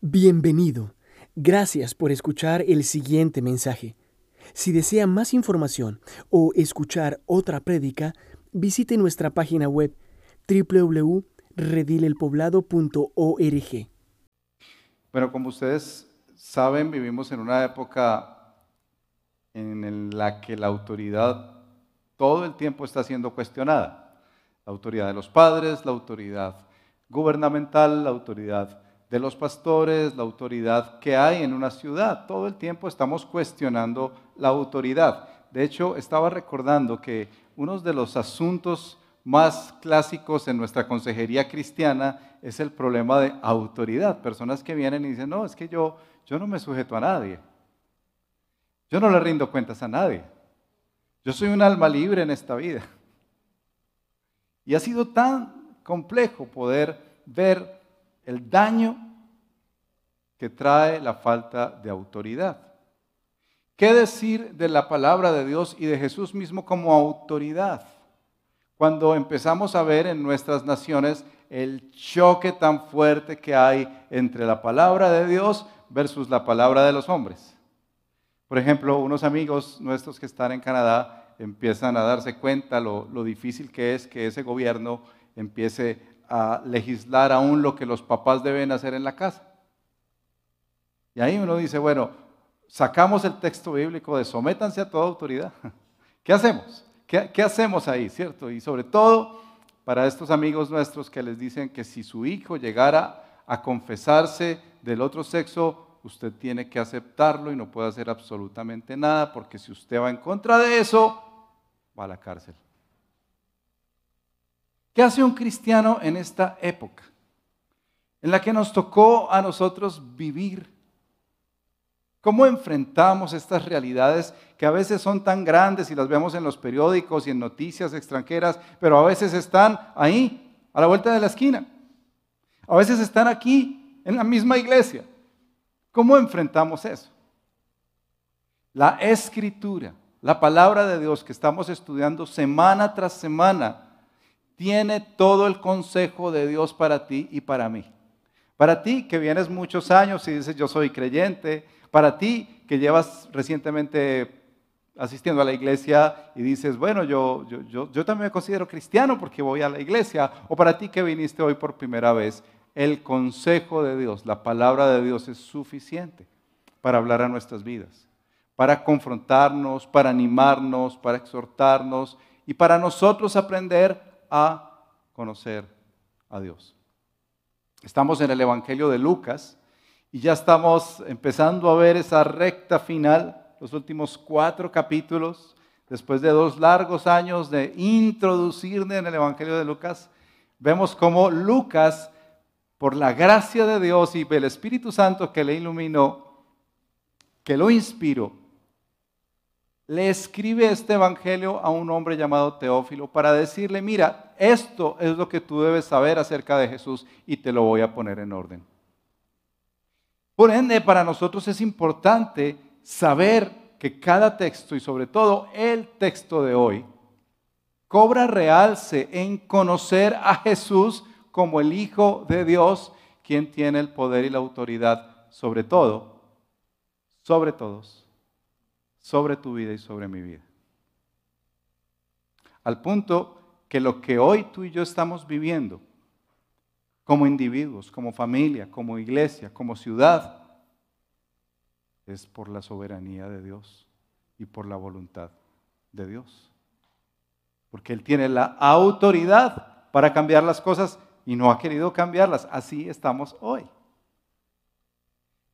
Bienvenido. Gracias por escuchar el siguiente mensaje. Si desea más información o escuchar otra prédica, visite nuestra página web www.redilelpoblado.org. Bueno, como ustedes saben, vivimos en una época en la que la autoridad todo el tiempo está siendo cuestionada. La autoridad de los padres, la autoridad gubernamental, la autoridad de los pastores, la autoridad que hay en una ciudad. Todo el tiempo estamos cuestionando la autoridad. De hecho, estaba recordando que uno de los asuntos más clásicos en nuestra consejería cristiana es el problema de autoridad. Personas que vienen y dicen, no, es que yo, yo no me sujeto a nadie. Yo no le rindo cuentas a nadie. Yo soy un alma libre en esta vida. Y ha sido tan complejo poder ver el daño que trae la falta de autoridad. ¿Qué decir de la palabra de Dios y de Jesús mismo como autoridad? Cuando empezamos a ver en nuestras naciones el choque tan fuerte que hay entre la palabra de Dios versus la palabra de los hombres. Por ejemplo, unos amigos nuestros que están en Canadá empiezan a darse cuenta lo, lo difícil que es que ese gobierno empiece a legislar aún lo que los papás deben hacer en la casa. Y ahí uno dice, bueno, sacamos el texto bíblico de sométanse a toda autoridad. ¿Qué hacemos? ¿Qué, hacemos ahí, cierto? Y sobre todo para estos amigos nuestros que les dicen que si su hijo llegara a confesarse del otro sexo, usted tiene que aceptarlo y no puede hacer absolutamente nada, porque si usted va en contra de eso, va a la cárcel. ¿Qué hace un cristiano en esta época? En la que nos tocó a nosotros vivir. ¿Cómo enfrentamos estas realidades que a veces son tan grandes y las vemos en los periódicos y en noticias extranjeras, pero a veces están ahí, a la vuelta de la esquina? A veces están aquí, en la misma iglesia. ¿Cómo enfrentamos eso? La escritura, la palabra de Dios que estamos estudiando semana tras semana, tiene todo el consejo de Dios para ti y para mí. Para ti que vienes muchos años y dices yo soy creyente, para ti que llevas recientemente asistiendo a la iglesia y dices, bueno, yo, yo, yo, también me considero cristiano porque voy a la iglesia, o para ti que viniste hoy por primera vez, el consejo de Dios, la palabra de Dios es suficiente para hablar a nuestras vidas, para confrontarnos, para animarnos, para exhortarnos y para nosotros aprender a conocer a Dios. Estamos en el Evangelio de Lucas y ya estamos empezando a ver esa recta final, los últimos cuatro capítulos, después de dos largos años de introducirme en el Evangelio de Lucas, vemos cómo Lucas, por la gracia de Dios y el Espíritu Santo que le iluminó, que lo inspiró, le escribe este Evangelio a un hombre llamado Teófilo para decirle, mira, esto es lo que tú debes saber acerca de Jesús y te lo voy a poner en orden. Por ende, para nosotros es importante saber que cada texto y sobre todo el texto de hoy cobra realce en conocer a Jesús como el Hijo de Dios, quien tiene el poder y la autoridad sobre todo, sobre todos sobre tu vida y sobre mi vida. Al punto que lo que hoy tú y yo estamos viviendo, como individuos, como familia, como iglesia, como ciudad, es por la soberanía de Dios y por la voluntad de Dios. Porque Él tiene la autoridad para cambiar las cosas y no ha querido cambiarlas. Así estamos hoy.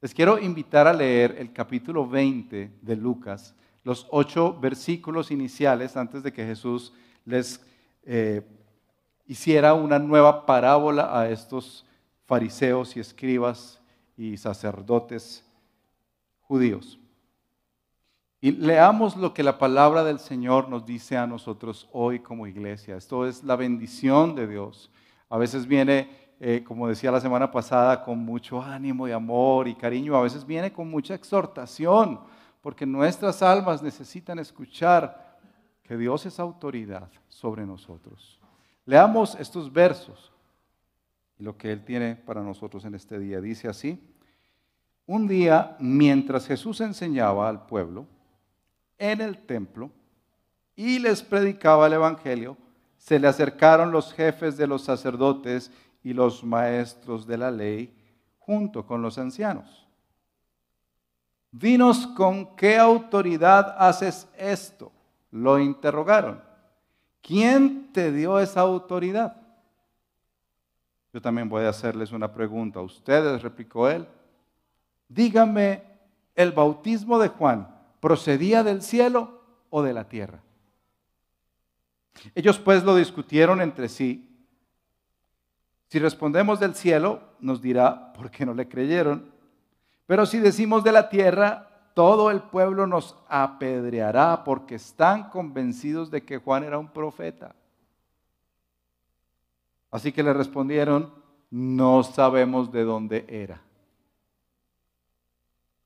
Les quiero invitar a leer el capítulo 20 de Lucas, los ocho versículos iniciales antes de que Jesús les eh, hiciera una nueva parábola a estos fariseos y escribas y sacerdotes judíos. Y leamos lo que la palabra del Señor nos dice a nosotros hoy como iglesia. Esto es la bendición de Dios. A veces viene eh, como decía la semana pasada, con mucho ánimo y amor y cariño, a veces viene con mucha exhortación, porque nuestras almas necesitan escuchar que Dios es autoridad sobre nosotros. Leamos estos versos y lo que Él tiene para nosotros en este día. Dice así, Un día, mientras Jesús enseñaba al pueblo en el templo y les predicaba el Evangelio, se le acercaron los jefes de los sacerdotes y los maestros de la ley junto con los ancianos. Dinos con qué autoridad haces esto. Lo interrogaron. ¿Quién te dio esa autoridad? Yo también voy a hacerles una pregunta a ustedes, replicó él. Dígame, ¿el bautismo de Juan procedía del cielo o de la tierra? Ellos pues lo discutieron entre sí. Si respondemos del cielo, nos dirá, ¿por qué no le creyeron? Pero si decimos de la tierra, todo el pueblo nos apedreará porque están convencidos de que Juan era un profeta. Así que le respondieron, no sabemos de dónde era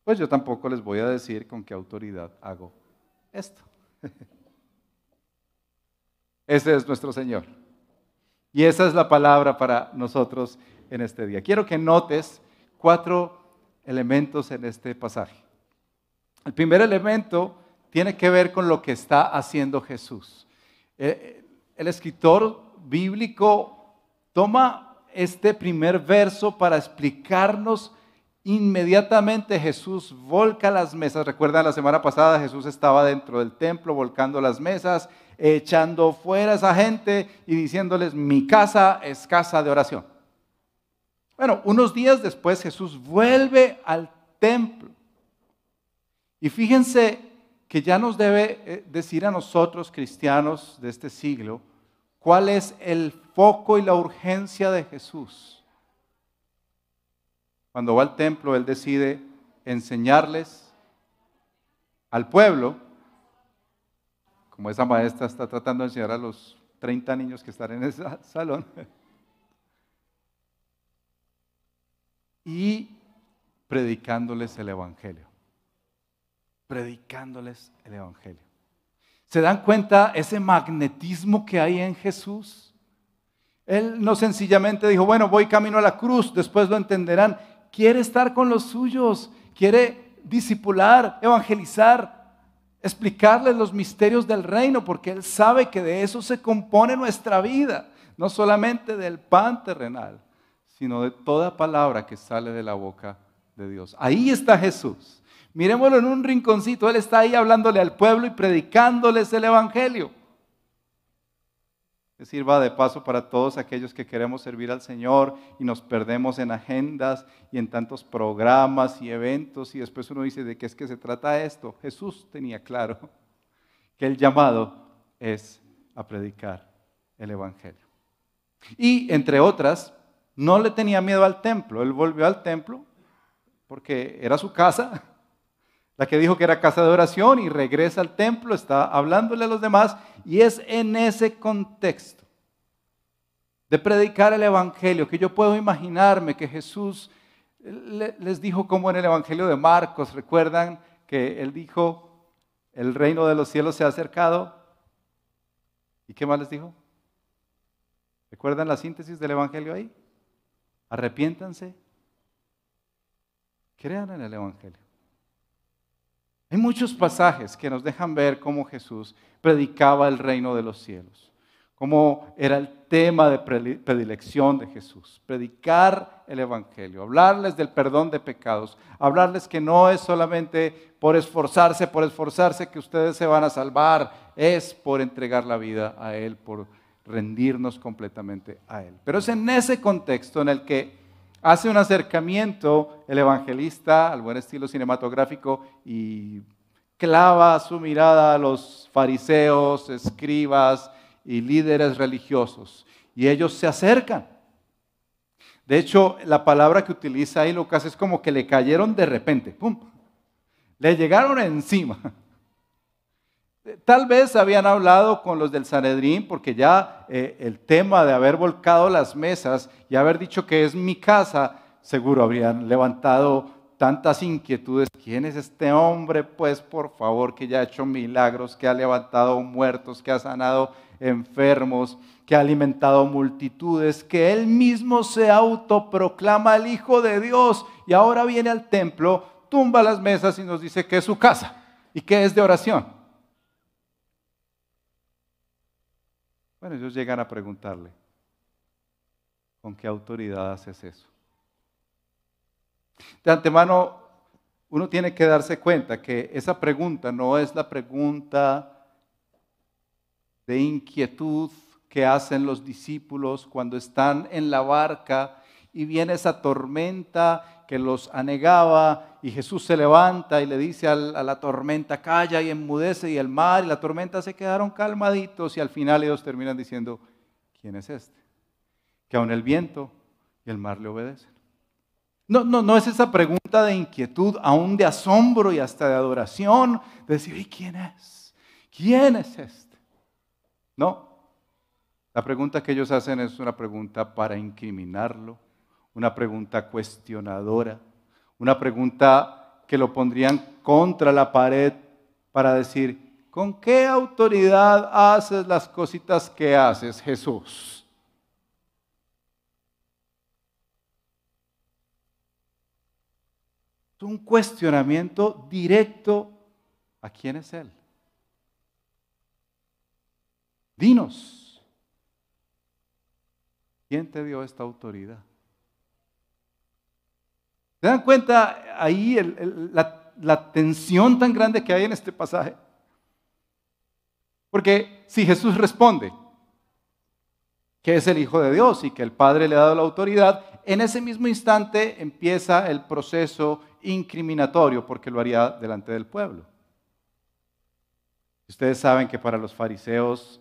pues yo tampoco les voy a decir con qué autoridad hago esto. Ese es nuestro Señor. Y esa es la palabra para nosotros en este día. Quiero que notes cuatro elementos en este pasaje. El primer elemento tiene que ver con lo que está haciendo Jesús. Eh, el escritor bíblico toma este primer verso para explicarnos Inmediatamente Jesús volca las mesas. Recuerdan la semana pasada Jesús estaba dentro del templo volcando las mesas, echando fuera a esa gente y diciéndoles, mi casa es casa de oración. Bueno, unos días después Jesús vuelve al templo. Y fíjense que ya nos debe eh, decir a nosotros cristianos de este siglo cuál es el foco y la urgencia de Jesús. Cuando va al templo, él decide enseñarles al pueblo, como esa maestra está tratando de enseñar a los 30 niños que están en ese salón, y predicándoles el Evangelio. Predicándoles el Evangelio. ¿Se dan cuenta ese magnetismo que hay en Jesús? Él no sencillamente dijo, bueno, voy camino a la cruz, después lo entenderán quiere estar con los suyos, quiere disipular, evangelizar, explicarles los misterios del reino, porque Él sabe que de eso se compone nuestra vida, no solamente del pan terrenal, sino de toda palabra que sale de la boca de Dios. Ahí está Jesús. Miremoslo en un rinconcito, Él está ahí hablándole al pueblo y predicándoles el Evangelio que sirva de paso para todos aquellos que queremos servir al Señor y nos perdemos en agendas y en tantos programas y eventos y después uno dice de qué es que se trata esto. Jesús tenía claro que el llamado es a predicar el Evangelio. Y entre otras, no le tenía miedo al templo. Él volvió al templo porque era su casa, la que dijo que era casa de oración y regresa al templo, está hablándole a los demás y es en ese contexto de predicar el Evangelio que yo puedo imaginarme que Jesús les dijo como en el Evangelio de Marcos, recuerdan que él dijo, el reino de los cielos se ha acercado. ¿Y qué más les dijo? ¿Recuerdan la síntesis del Evangelio ahí? Arrepiéntanse, crean en el Evangelio. Muchos pasajes que nos dejan ver cómo Jesús predicaba el reino de los cielos, cómo era el tema de predilección de Jesús, predicar el Evangelio, hablarles del perdón de pecados, hablarles que no es solamente por esforzarse, por esforzarse que ustedes se van a salvar, es por entregar la vida a Él, por rendirnos completamente a Él. Pero es en ese contexto en el que hace un acercamiento el evangelista al buen estilo cinematográfico y clava su mirada a los fariseos, escribas y líderes religiosos. Y ellos se acercan. De hecho, la palabra que utiliza ahí Lucas es como que le cayeron de repente. ¡Pum! Le llegaron encima. Tal vez habían hablado con los del Sanedrín porque ya eh, el tema de haber volcado las mesas y haber dicho que es mi casa, seguro habrían levantado tantas inquietudes. ¿Quién es este hombre? Pues por favor, que ya ha hecho milagros, que ha levantado muertos, que ha sanado enfermos, que ha alimentado multitudes, que él mismo se autoproclama el Hijo de Dios y ahora viene al templo, tumba las mesas y nos dice que es su casa y que es de oración. Bueno, ellos llegan a preguntarle, ¿con qué autoridad haces eso? De antemano, uno tiene que darse cuenta que esa pregunta no es la pregunta de inquietud que hacen los discípulos cuando están en la barca y viene esa tormenta que los anegaba y Jesús se levanta y le dice a la tormenta, calla y enmudece y el mar y la tormenta se quedaron calmaditos y al final ellos terminan diciendo, ¿quién es este? Que aún el viento y el mar le obedecen. No, no, no es esa pregunta de inquietud, aún de asombro y hasta de adoración, de decir, ¿y quién es? ¿Quién es este? No, la pregunta que ellos hacen es una pregunta para incriminarlo, una pregunta cuestionadora, una pregunta que lo pondrían contra la pared para decir, ¿con qué autoridad haces las cositas que haces, Jesús? Es un cuestionamiento directo a quién es Él. Dinos, ¿Quién te dio esta autoridad? ¿Se dan cuenta ahí la, tensión tan grande que hay en este pasaje? Porque si Jesús responde que es el Hijo de Dios y que el Padre le ha dado la autoridad, en ese mismo instante empieza el proceso incriminatorio porque lo haría delante del pueblo. Ustedes saben que para los fariseos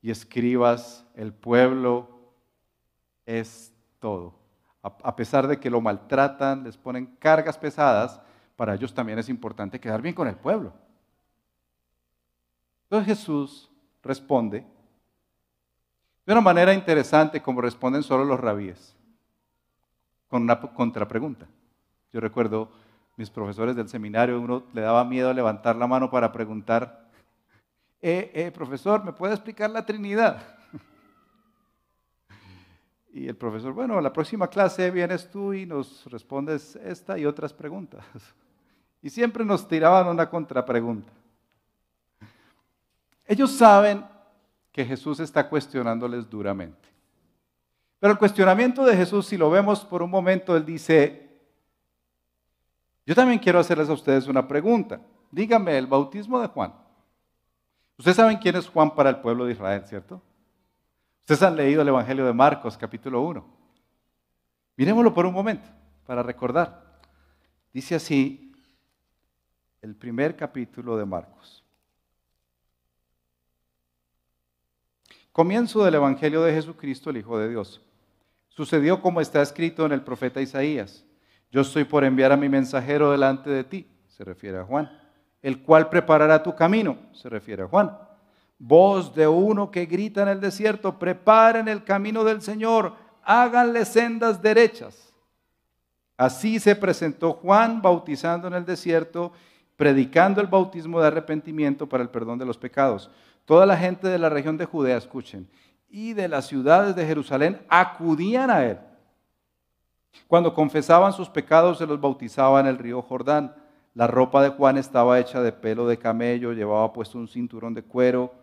y escribas el pueblo es todo. A pesar de que lo maltratan, les ponen cargas pesadas, para ellos también es importante quedar bien con el pueblo. Entonces Jesús responde de una manera interesante como responden solo los rabíes, con una contrapregunta. Yo recuerdo mis profesores del seminario, uno le daba miedo levantar la mano para preguntar, eh, eh, profesor, ¿me puede explicar la Trinidad? Y el profesor, bueno, la próxima clase vienes tú y nos respondes esta y otras preguntas. Y siempre nos tiraban una contrapregunta. Ellos saben que Jesús está cuestionándoles duramente. Pero el cuestionamiento de Jesús, si lo vemos por un momento, él dice, yo también quiero hacerles a ustedes una pregunta. Díganme, el bautismo de Juan. Ustedes saben quién es Juan para el pueblo de Israel, ¿cierto? Ustedes han leído el Evangelio de Marcos, capítulo 1. Miremoslo por un momento, para recordar. Dice así el primer capítulo de Marcos. Comienzo del Evangelio de Jesucristo, el Hijo de Dios. Sucedió como está escrito en el profeta Isaías. Yo estoy por enviar a mi mensajero delante de ti, se refiere a Juan, el cual preparará tu camino, se refiere a Juan voz de uno que grita en el desierto, preparen el camino del Señor, háganle sendas derechas. Así se presentó Juan bautizando en el desierto, predicando el bautismo de arrepentimiento para el perdón de los pecados. Toda la gente de la región de Judea, escuchen, y de las ciudades de Jerusalén acudían a él. Cuando confesaban sus pecados, se los bautizaba en el río Jordán. La ropa de Juan estaba hecha de pelo de camello, llevaba puesto un cinturón de cuero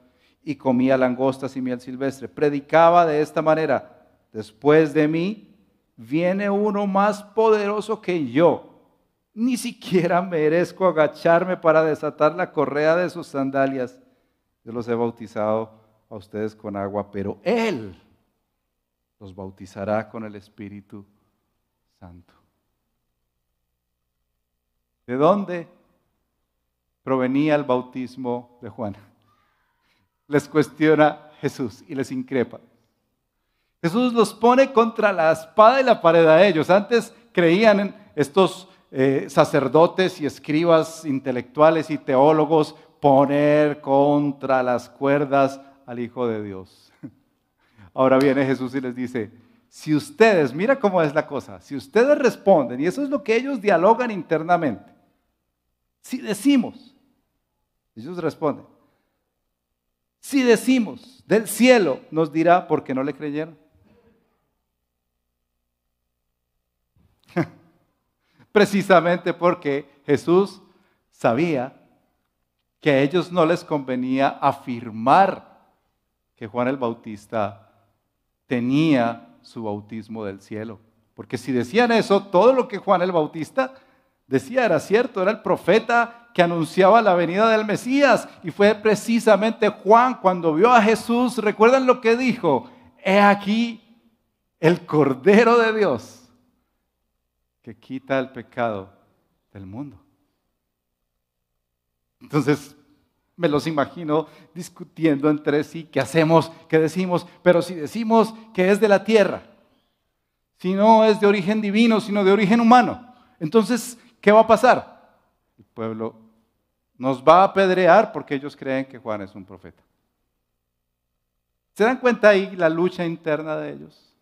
y comía langostas y miel silvestre. Predicaba de esta manera, después de mí viene uno más poderoso que yo. Ni siquiera merezco agacharme para desatar la correa de sus sandalias. Yo los he bautizado a ustedes con agua, pero Él los bautizará con el Espíritu Santo. ¿De dónde provenía el bautismo de Juan? Les cuestiona Jesús y les increpa. Jesús los pone contra la espada y la pared a ellos. Antes creían en estos eh, sacerdotes y escribas intelectuales y teólogos poner contra las cuerdas al Hijo de Dios. Ahora viene Jesús y les dice, si ustedes, mira cómo es la cosa, si ustedes responden, y eso es lo que ellos dialogan internamente, si decimos, ellos responden, Si decimos del cielo, nos dirá por qué no le creyeron. Precisamente porque Jesús sabía que a ellos no les convenía afirmar que Juan el Bautista tenía su bautismo del cielo. Porque si decían eso, todo lo que Juan el Bautista decía era cierto, era el profeta que anunciaba la venida del Mesías. Y fue precisamente Juan cuando vio a Jesús, recuerdan lo que dijo, he aquí el Cordero de Dios que quita el pecado del mundo. Entonces, me los imagino discutiendo entre sí, ¿qué hacemos? ¿Qué decimos? Pero si decimos que es de la tierra, si no es de origen divino, sino de origen humano, entonces, ¿qué va a pasar? El pueblo nos va a apedrear porque ellos creen que Juan es un profeta. ¿Se dan cuenta ahí la lucha interna de ellos?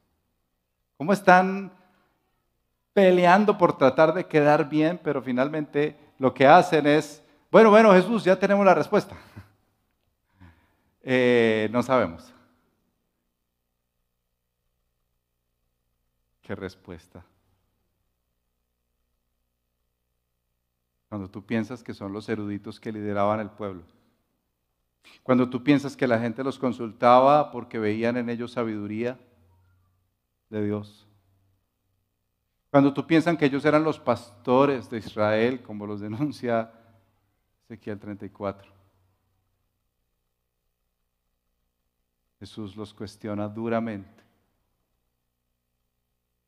¿Cómo están peleando por tratar de quedar bien, pero finalmente lo que hacen es bueno, bueno, Jesús, ya tenemos la respuesta. Eh, no sabemos. ¿Qué respuesta? Cuando tú piensas que son los eruditos que lideraban el pueblo. Cuando tú piensas que la gente los consultaba porque veían en ellos sabiduría de Dios. Cuando tú piensas que ellos eran los pastores de Israel, como los denuncia Ezequiel 34. Jesús los cuestiona duramente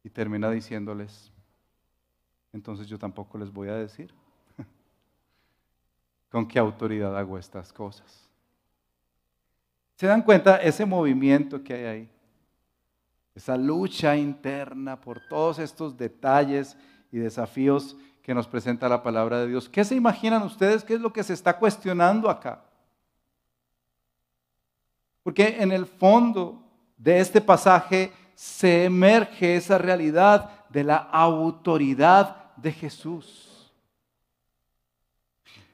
y termina diciéndoles, entonces yo tampoco les voy a decir con qué autoridad hago estas cosas. ¿Se dan cuenta ese movimiento que hay ahí? Esa lucha interna por todos estos detalles y desafíos que nos presenta la palabra de Dios. ¿Qué se imaginan ustedes? ¿Qué es lo que se está cuestionando acá? Porque en el fondo de este pasaje se emerge esa realidad de la autoridad de Jesús.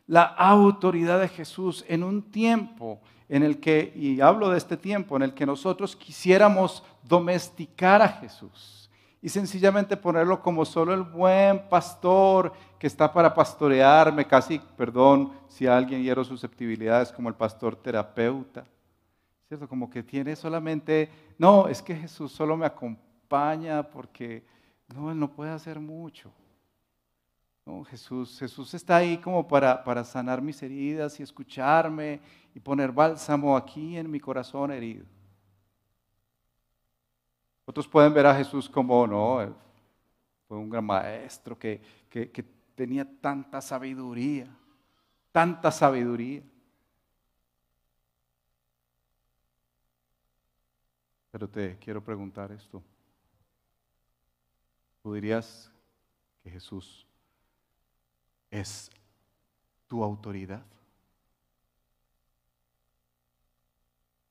La autoridad de Jesús en un tiempo en el que, y hablo de este tiempo, en el que nosotros quisiéramos domesticar a Jesús y sencillamente ponerlo como solo el buen pastor que está para pastorearme, casi, perdón si alguien hiero susceptibilidades, como el pastor terapeuta, ¿cierto? Como que tiene solamente, no, es que Jesús solo me acompaña porque no, Él no puede hacer mucho. No, Jesús, Jesús está ahí como para, para sanar mis heridas y escucharme y poner bálsamo aquí en mi corazón herido. Otros pueden ver a Jesús como, no, fue un gran maestro que, tenía tanta sabiduría, tanta sabiduría. Pero te quiero preguntar esto. ¿Tú dirías que Jesús es tu autoridad?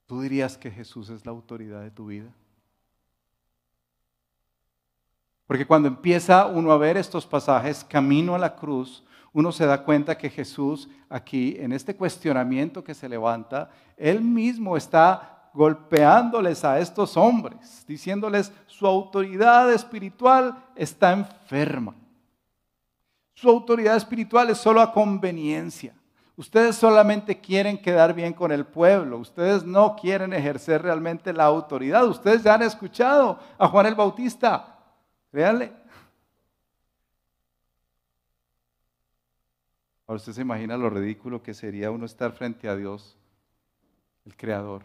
¿Tú dirías que Jesús es la autoridad de tu vida? Porque cuando empieza uno a ver estos pasajes camino a la cruz, uno se da cuenta que Jesús aquí, en este cuestionamiento que se levanta, él mismo está golpeándoles a estos hombres, diciéndoles su autoridad espiritual está enferma. Su autoridad espiritual es solo a conveniencia. Ustedes solamente quieren quedar bien con el pueblo, ustedes no quieren ejercer realmente la autoridad. Ustedes ya han escuchado a Juan el Bautista, Véanle. Ahora usted se imagina lo ridículo que sería uno estar frente a Dios, el Creador,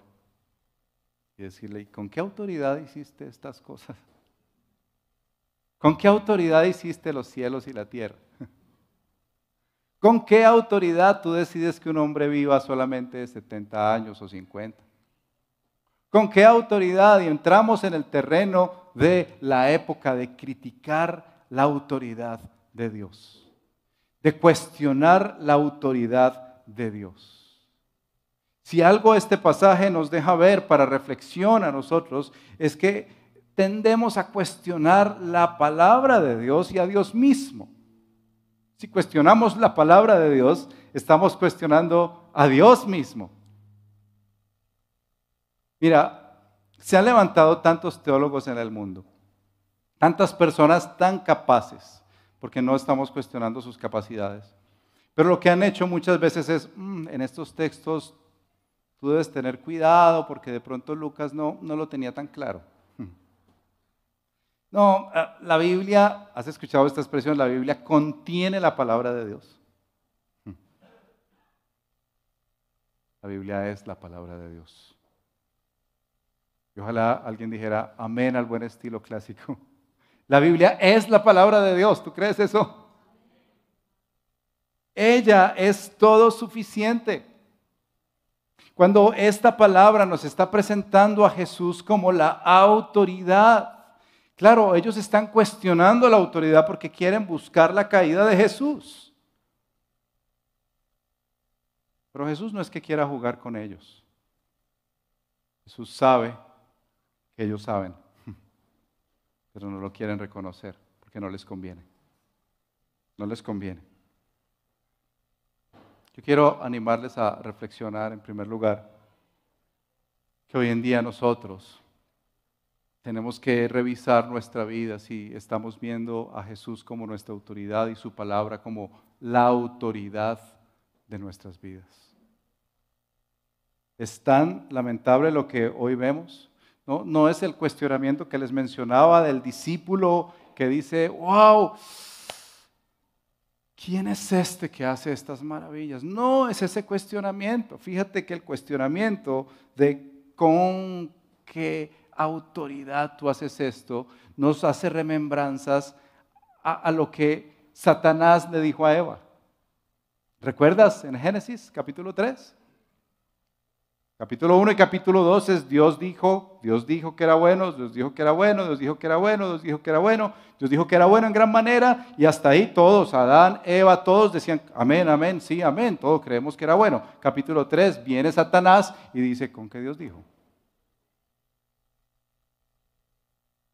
y decirle, ¿con qué autoridad hiciste estas cosas? ¿Con qué autoridad hiciste los cielos y la tierra? ¿Con qué autoridad tú decides que un hombre viva solamente 70 años o 50? ¿Con qué autoridad? Y entramos en el terreno de la época de criticar la autoridad de Dios, de cuestionar la autoridad de Dios. Si algo este pasaje nos deja ver para reflexión a nosotros, es que tendemos a cuestionar la palabra de Dios y a Dios mismo. Si cuestionamos la palabra de Dios, estamos cuestionando a Dios mismo. Mira, se han levantado tantos teólogos en el mundo, tantas personas tan capaces, porque no estamos cuestionando sus capacidades. Pero lo que han hecho muchas veces es, mm, en estos textos tú debes tener cuidado porque de pronto Lucas no, no lo tenía tan claro. No, eh, la Biblia, has escuchado esta expresión, la Biblia contiene la palabra de Dios. La Biblia es la palabra de Dios. Y ojalá alguien dijera amén al buen estilo clásico. La Biblia es la palabra de Dios. ¿Tú crees eso? Ella es todo suficiente. Cuando esta palabra nos está presentando a Jesús como la autoridad, Claro, ellos están cuestionando la autoridad porque quieren buscar la caída de Jesús. Pero Jesús no es que quiera jugar con ellos. Jesús sabe que ellos saben, pero no lo quieren reconocer porque no les conviene. No les conviene. Yo quiero animarles a reflexionar en primer lugar que hoy en día nosotros tenemos que revisar nuestra vida si estamos viendo a Jesús como nuestra autoridad y su palabra como la autoridad de nuestras vidas. Es tan lamentable lo que hoy vemos. No, no es el cuestionamiento que les mencionaba del discípulo que dice, wow, ¿quién es este que hace estas maravillas? No es ese cuestionamiento. Fíjate que el cuestionamiento de con qué autoridad tú haces esto, nos hace remembranzas a, lo que Satanás le dijo a Eva. ¿Recuerdas en Génesis capítulo 3? Capítulo 1 y capítulo 2 es Dios dijo, Dios dijo que era bueno, Dios dijo que era bueno, Dios dijo que era bueno, Dios dijo que era bueno, Dios dijo que era bueno en gran manera y hasta ahí todos, Adán, Eva, todos decían amén, amén, sí, amén, todos creemos que era bueno. Capítulo 3 viene Satanás y dice, ¿con qué Dios dijo?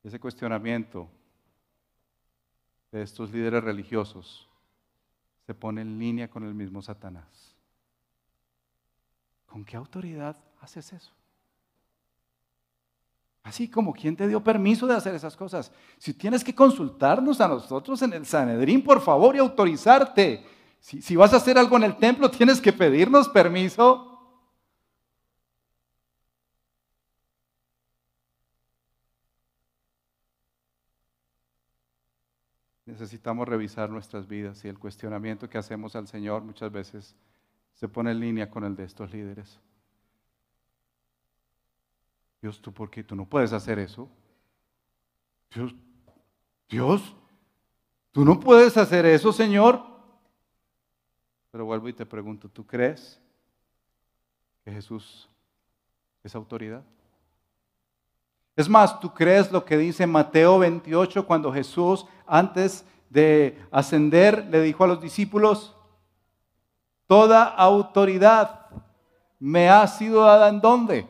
Ese cuestionamiento de estos líderes religiosos se pone en línea con el mismo Satanás. ¿Con qué autoridad haces eso? Así como quien te dio permiso de hacer esas cosas. Si tienes que consultarnos a nosotros en el Sanedrín, por favor, y autorizarte. Si, si vas a hacer algo en el templo, tienes que pedirnos permiso. Necesitamos revisar nuestras vidas y el cuestionamiento que hacemos al Señor muchas veces se pone en línea con el de estos líderes. Dios, ¿tú por qué? Tú no puedes hacer eso. Dios, Dios, tú no puedes hacer eso, Señor. Pero vuelvo y te pregunto, ¿tú crees que Jesús es autoridad? Es más, ¿tú crees lo que dice Mateo 28 cuando Jesús antes de ascender le dijo a los discípulos, toda autoridad me ha sido dada en dónde?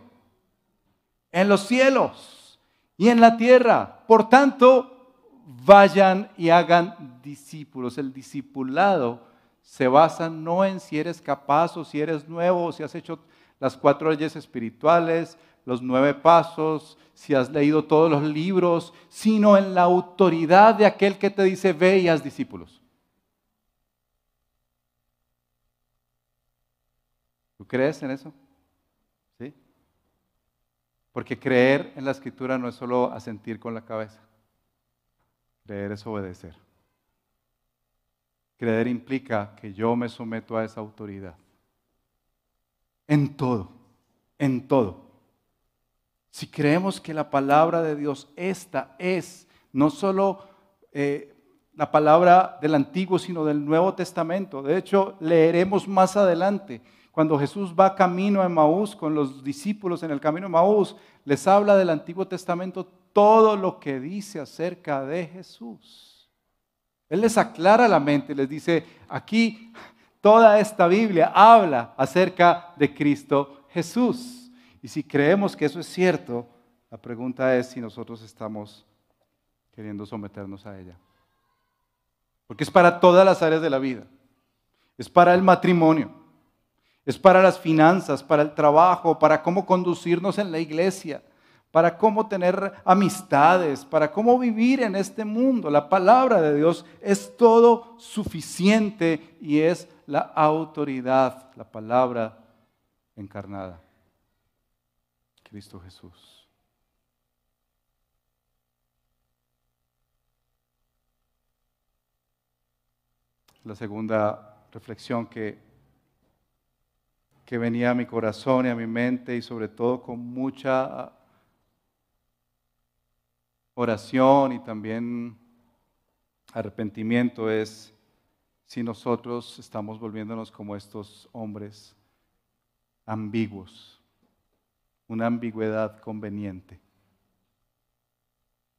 En los cielos y en la tierra. Por tanto, vayan y hagan discípulos. El discipulado se basa no en si eres capaz o si eres nuevo o si has hecho las cuatro leyes espirituales, los nueve pasos, si has leído todos los libros, sino en la autoridad de aquel que te dice, ve y haz discípulos. ¿Tú crees en eso? ¿Sí? Porque creer en la escritura no es solo asentir con la cabeza. Creer es obedecer. Creer implica que yo me someto a esa autoridad. En todo, en todo. Si creemos que la palabra de Dios, esta es no solo eh, la palabra del Antiguo, sino del Nuevo Testamento. De hecho, leeremos más adelante, cuando Jesús va camino a Maús con los discípulos en el camino a Maús, les habla del Antiguo Testamento todo lo que dice acerca de Jesús. Él les aclara la mente, les dice, aquí toda esta Biblia habla acerca de Cristo Jesús. Y si creemos que eso es cierto, la pregunta es si nosotros estamos queriendo someternos a ella. Porque es para todas las áreas de la vida. Es para el matrimonio. Es para las finanzas, para el trabajo, para cómo conducirnos en la iglesia, para cómo tener amistades, para cómo vivir en este mundo. La palabra de Dios es todo suficiente y es la autoridad, la palabra encarnada. Cristo Jesús. La segunda reflexión que, que venía a mi corazón y a mi mente y sobre todo con mucha oración y también arrepentimiento es si nosotros estamos volviéndonos como estos hombres ambiguos, una ambigüedad conveniente.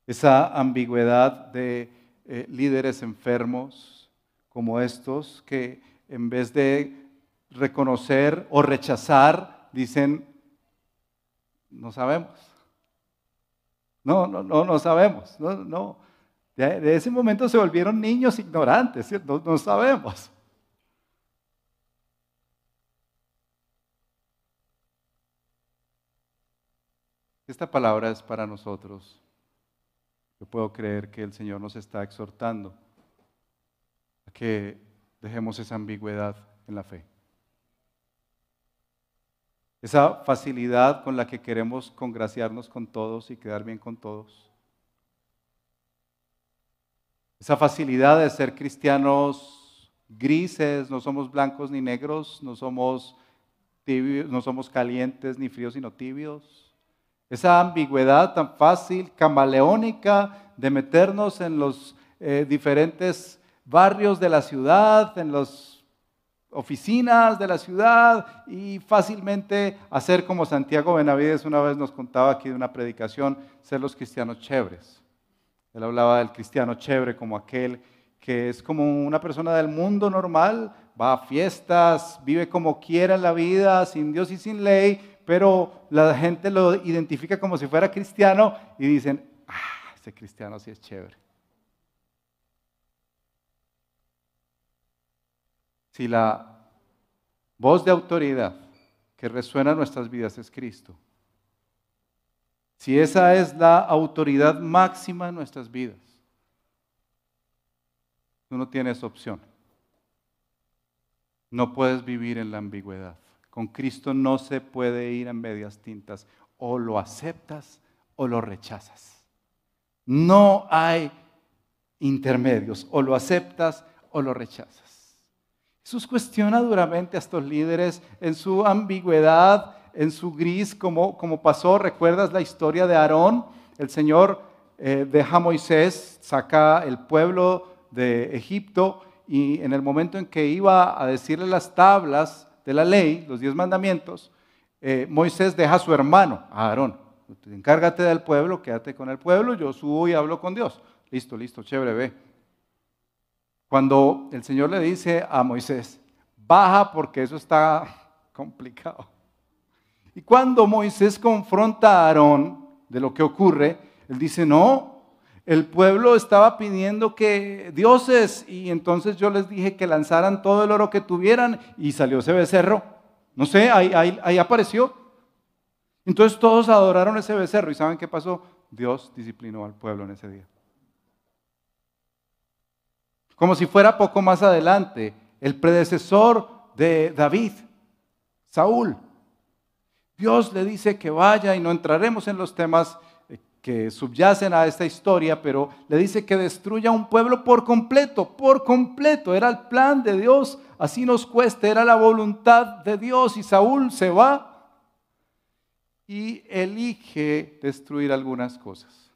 Esa ambigüedad de eh, líderes enfermos como estos que en vez de reconocer o rechazar, dicen, no sabemos. No, no, no, no sabemos. No, no. De, ese momento se volvieron niños ignorantes, ¿cierto? no sabemos. Esta palabra es para nosotros. Yo puedo creer que el Señor nos está exhortando a que dejemos esa ambigüedad en la fe. Esa facilidad con la que queremos congraciarnos con todos y quedar bien con todos. Esa facilidad de ser cristianos grises, no somos blancos ni negros, no somos tibios, no somos calientes ni fríos sino tibios esa ambigüedad tan fácil, camaleónica, de meternos en los eh, diferentes barrios de la ciudad, en las oficinas de la ciudad y fácilmente hacer como Santiago Benavides una vez nos contaba aquí de una predicación, ser los cristianos chéveres. Él hablaba del cristiano chévere como aquel que es como una persona del mundo normal, va a fiestas, vive como quiera en la vida, sin Dios y sin ley, pero la gente lo identifica como si fuera cristiano y dicen, ah, ese cristiano sí es chévere. Si la voz de autoridad que resuena en nuestras vidas es Cristo, si esa es la autoridad máxima en nuestras vidas, tú no tienes opción. No puedes vivir en la ambigüedad. Con Cristo no se puede ir en medias tintas. O lo aceptas o lo rechazas. No hay intermedios. O lo aceptas o lo rechazas. Jesús cuestiona duramente a estos líderes en su ambigüedad, en su gris, como, como pasó. ¿Recuerdas la historia de Aarón? El Señor eh, deja a Moisés, saca el pueblo de Egipto y en el momento en que iba a decirle las tablas, de la ley, los diez mandamientos, eh, Moisés deja a su hermano, a Aarón. Encárgate del pueblo, quédate con el pueblo, yo subo y hablo con Dios. Listo, listo, chévere, ve. Cuando el Señor le dice a Moisés, baja porque eso está complicado. Y cuando Moisés confronta a Aarón de lo que ocurre, él dice, no, el pueblo estaba pidiendo que dioses y entonces yo les dije que lanzaran todo el oro que tuvieran y salió ese becerro. No sé, ahí, apareció. Entonces todos adoraron ese becerro y ¿saben qué pasó? Dios disciplinó al pueblo en ese día. Como si fuera poco más adelante, el predecesor de David, Saúl. Dios le dice que vaya y no entraremos en los temas que subyacen a esta historia, pero le dice que destruya un pueblo por completo, por completo. Era el plan de Dios, así nos cuesta, era la voluntad de Dios y Saúl se va y elige destruir algunas cosas.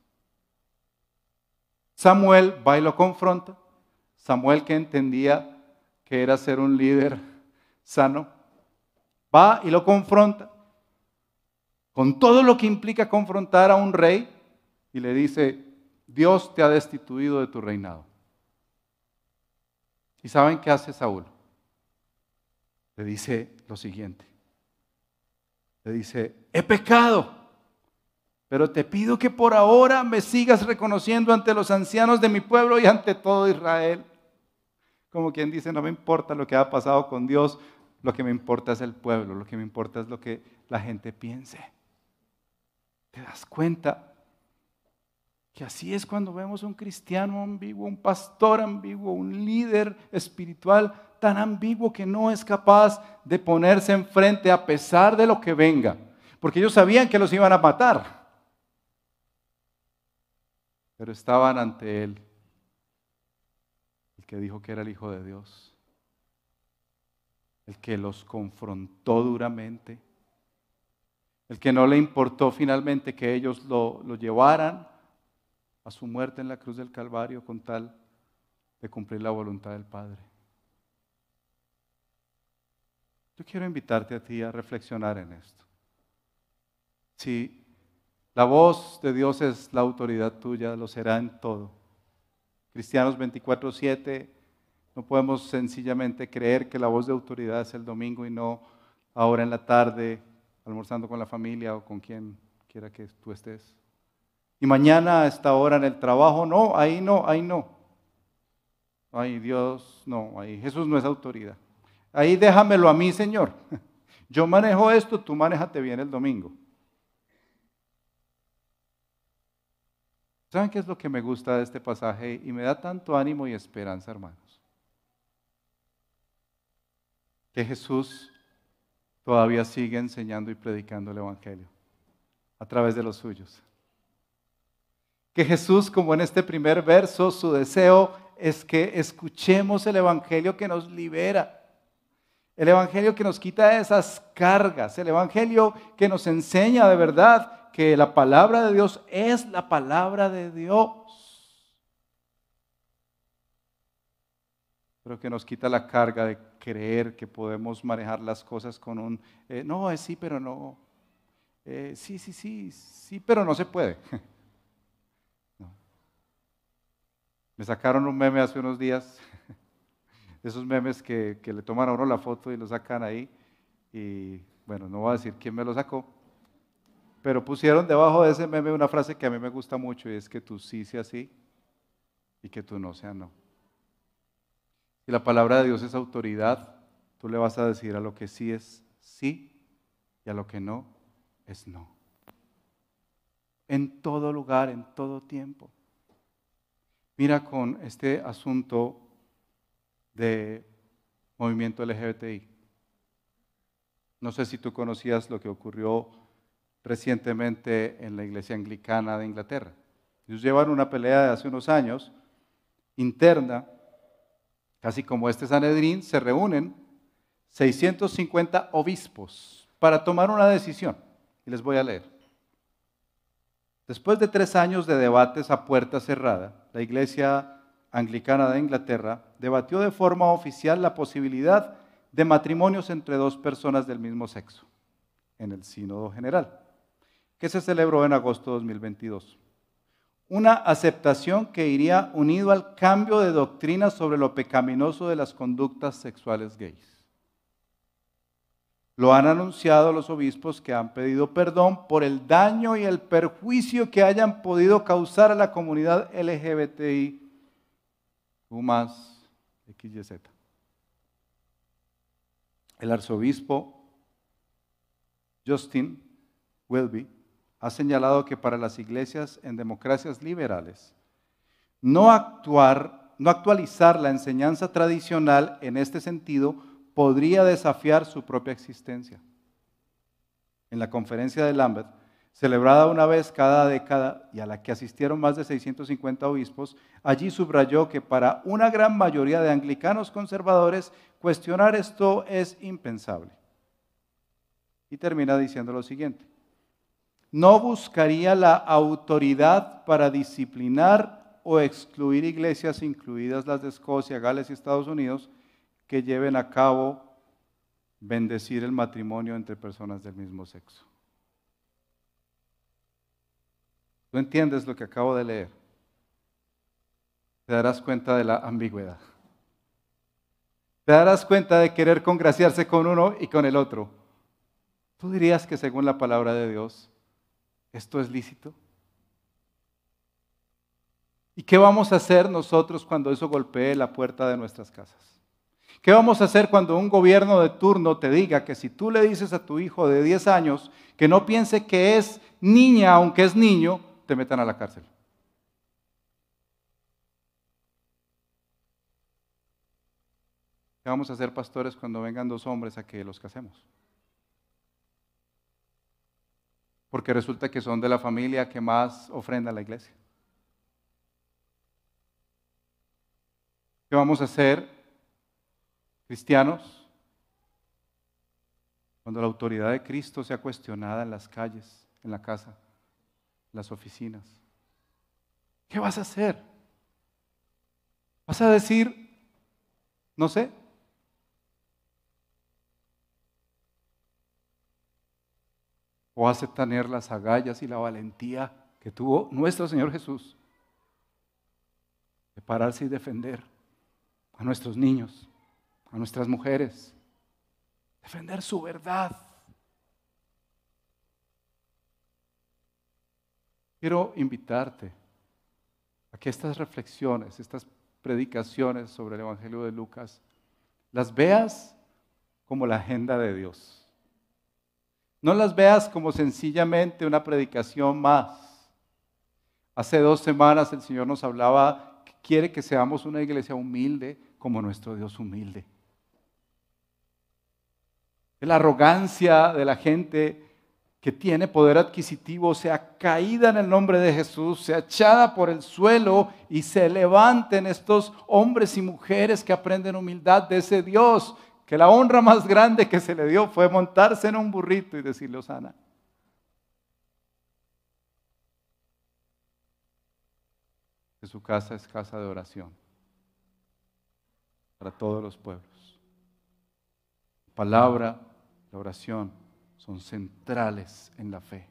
Samuel va y lo confronta. Samuel que entendía que era ser un líder sano, va y lo confronta con todo lo que implica confrontar a un rey y le dice, Dios te ha destituido de tu reinado. ¿Y saben qué hace Saúl? Le dice lo siguiente. Le dice, he pecado, pero te pido que por ahora me sigas reconociendo ante los ancianos de mi pueblo y ante todo Israel. Como quien dice, no me importa lo que ha pasado con Dios, lo que me importa es el pueblo, lo que me importa es lo que la gente piense. ¿Te das cuenta? Que así es cuando vemos un cristiano ambiguo, un pastor ambiguo, un líder espiritual tan ambiguo que no es capaz de ponerse enfrente a pesar de lo que venga. Porque ellos sabían que los iban a matar. Pero estaban ante él, el que dijo que era el Hijo de Dios, el que los confrontó duramente el que no le importó finalmente que ellos lo, llevaran a su muerte en la cruz del Calvario con tal de cumplir la voluntad del Padre. Yo quiero invitarte a ti a reflexionar en esto. Si la voz de Dios es la autoridad tuya, lo será en todo. Cristianos 24:7, no podemos sencillamente creer que la voz de autoridad es el domingo y no ahora en la tarde almorzando con la familia o con quien quiera que tú estés. Y mañana a esta hora en el trabajo, no, ahí no, ahí no. Ay, Dios, no, ahí Jesús no es autoridad. Ahí déjamelo a mí, Señor. Yo manejo esto, tú manéjate bien el domingo. ¿Saben qué es lo que me gusta de este pasaje y me da tanto ánimo y esperanza, hermanos? Que Jesús todavía sigue enseñando y predicando el Evangelio a través de los suyos. Que Jesús, como en este primer verso, su deseo es que escuchemos el Evangelio que nos libera. El Evangelio que nos quita esas cargas. El Evangelio que nos enseña de verdad que la palabra de Dios es la palabra de Dios. Pero que nos quita la carga de creer que podemos manejar las cosas con un, eh, no, es sí, pero no. Eh, sí, sí, sí, sí, pero no se puede. Me sacaron un meme hace unos días, esos memes que, que le toman a uno la foto y lo sacan ahí. Y bueno, no voy a decir quién me lo sacó, pero pusieron debajo de ese meme una frase que a mí me gusta mucho y es que tú sí sea sí y que tú no sea no. Si la palabra de Dios es autoridad, tú le vas a decir a lo que sí es sí y a lo que no es no. En todo lugar, en todo tiempo. Mira con este asunto de movimiento LGBTI. No sé si tú conocías lo que ocurrió recientemente en la iglesia anglicana de Inglaterra. Ellos llevan una pelea de hace unos años interna Casi como este Sanedrín, se reúnen 650 obispos para tomar una decisión. Y les voy a leer. Después de tres años de debates a puerta cerrada, la Iglesia Anglicana de Inglaterra debatió de forma oficial la posibilidad de matrimonios entre dos personas del mismo sexo en el Sínodo General, que se celebró en agosto de 2022 una aceptación que iría unido al cambio de doctrina sobre lo pecaminoso de las conductas sexuales gays. Lo han anunciado los obispos que han pedido perdón por el daño y el perjuicio que hayan podido causar a la comunidad LGBTI XYZ. El arzobispo Justin Welby ha señalado que para las iglesias en democracias liberales, no actuar, no actualizar la enseñanza tradicional en este sentido podría desafiar su propia existencia. En la conferencia de Lambert, celebrada una vez cada década y a la que asistieron más de 650 obispos, allí subrayó que para una gran mayoría de anglicanos conservadores cuestionar esto es impensable. Y termina diciendo lo siguiente no buscaría la autoridad para disciplinar o excluir iglesias, incluidas las de Escocia, Gales y Estados Unidos, que lleven a cabo bendecir el matrimonio entre personas del mismo sexo. ¿Tú entiendes lo que acabo de leer? Te darás cuenta de la ambigüedad. Te darás cuenta de querer congraciarse con uno y con el otro. Tú dirías que según la palabra de Dios, ¿Esto es lícito? ¿Y qué vamos a hacer nosotros cuando eso golpee la puerta de nuestras casas? ¿Qué vamos a hacer cuando un gobierno de turno te diga que si tú le dices a tu hijo de 10 años que no piense que es niña aunque es niño, te metan a la cárcel? ¿Qué vamos a hacer, pastores, cuando vengan dos hombres a que los casemos? Porque resulta que son de la familia que más ofrenda a la iglesia. ¿Qué vamos a hacer cristianos, cuando la autoridad de Cristo sea cuestionada en las calles, en la casa, en las oficinas, ¿qué vas a hacer? ¿Vas a decir, no sé? ¿O vas a tener las agallas y la valentía que tuvo nuestro Señor Jesús de pararse y defender a nuestros niños? A nuestras mujeres, defender su verdad. Quiero invitarte a que estas reflexiones, estas predicaciones sobre el Evangelio de Lucas, las veas como la agenda de Dios. No las veas como sencillamente una predicación más. Hace dos semanas el Señor nos hablaba que quiere que seamos una iglesia humilde como nuestro Dios humilde la arrogancia de la gente que tiene poder adquisitivo sea caída en el nombre de Jesús, sea echada por el suelo y se levanten estos hombres y mujeres que aprenden humildad de ese Dios, que la honra más grande que se le dio fue montarse en un burrito y decirle, Osana. Que su casa es casa de oración para todos los pueblos. Palabra la oración son centrales en la fe.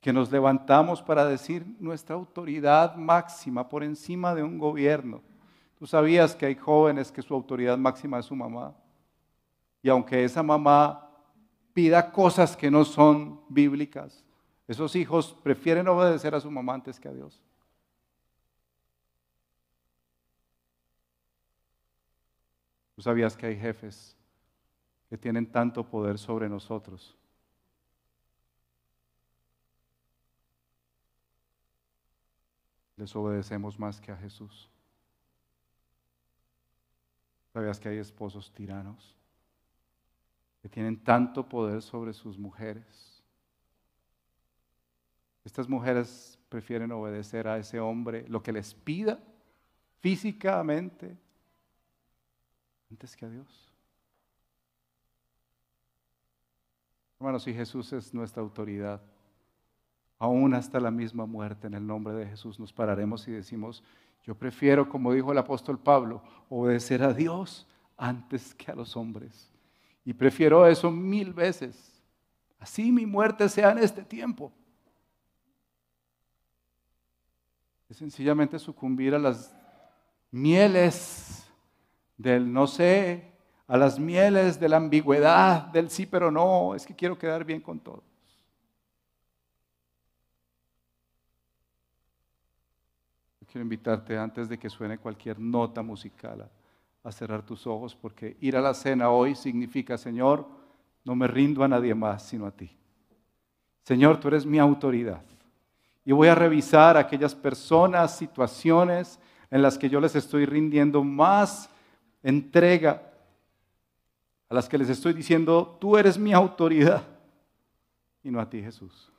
Que nos levantamos para decir nuestra autoridad máxima por encima de un gobierno. Tú sabías que hay jóvenes que su autoridad máxima es su mamá. Y aunque esa mamá pida cosas que no son bíblicas, esos hijos prefieren obedecer a su mamá antes que a Dios. Tú sabías que hay jefes que tienen tanto poder sobre nosotros. Les obedecemos más que a Jesús. ¿Sabías que hay esposos tiranos que tienen tanto poder sobre sus mujeres? Estas mujeres prefieren obedecer a ese hombre lo que les pida físicamente antes que a Dios. Hermanos, si Jesús es nuestra autoridad, aún hasta la misma muerte en el nombre de Jesús nos pararemos y decimos, yo prefiero, como dijo el apóstol Pablo, obedecer a Dios antes que a los hombres. Y prefiero eso mil veces. Así mi muerte sea en este tiempo. Es sencillamente sucumbir a las mieles del no sé, a las mieles de la ambigüedad, del sí pero no, es que quiero quedar bien con todos. Quiero invitarte antes de que suene cualquier nota musical a, cerrar tus ojos porque ir a la cena hoy significa, Señor, no me rindo a nadie más sino a ti. Señor, tú eres mi autoridad. Y voy a revisar aquellas personas, situaciones en las que yo les estoy rindiendo más entrega a las que les estoy diciendo, tú eres mi autoridad y no a ti Jesús.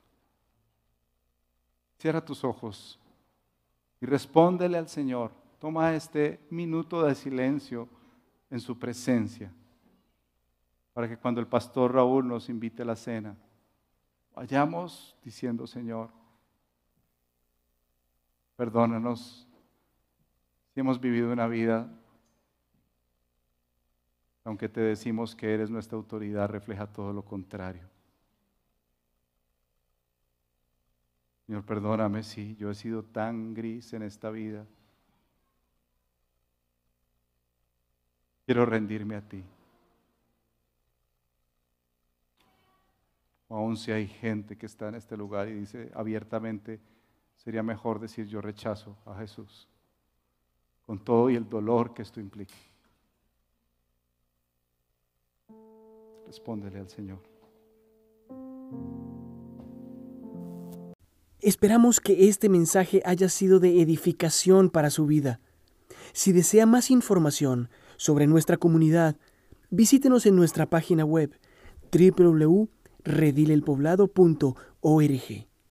Cierra tus ojos y respóndele al Señor. Toma este minuto de silencio en su presencia para que cuando el pastor Raúl nos invite a la cena, vayamos diciendo, Señor, perdónanos si hemos vivido una vida aunque te decimos que eres nuestra autoridad, refleja todo lo contrario. Señor, perdóname si yo he sido tan gris en esta vida. Quiero rendirme a ti. Aún si hay gente que está en este lugar y dice abiertamente, sería mejor decir yo rechazo a Jesús con todo y el dolor que esto implica. Respóndele al Señor. Esperamos que este mensaje haya sido de edificación para su vida. Si desea más información sobre nuestra comunidad, visítenos en nuestra página web www.redilelpoblado.org.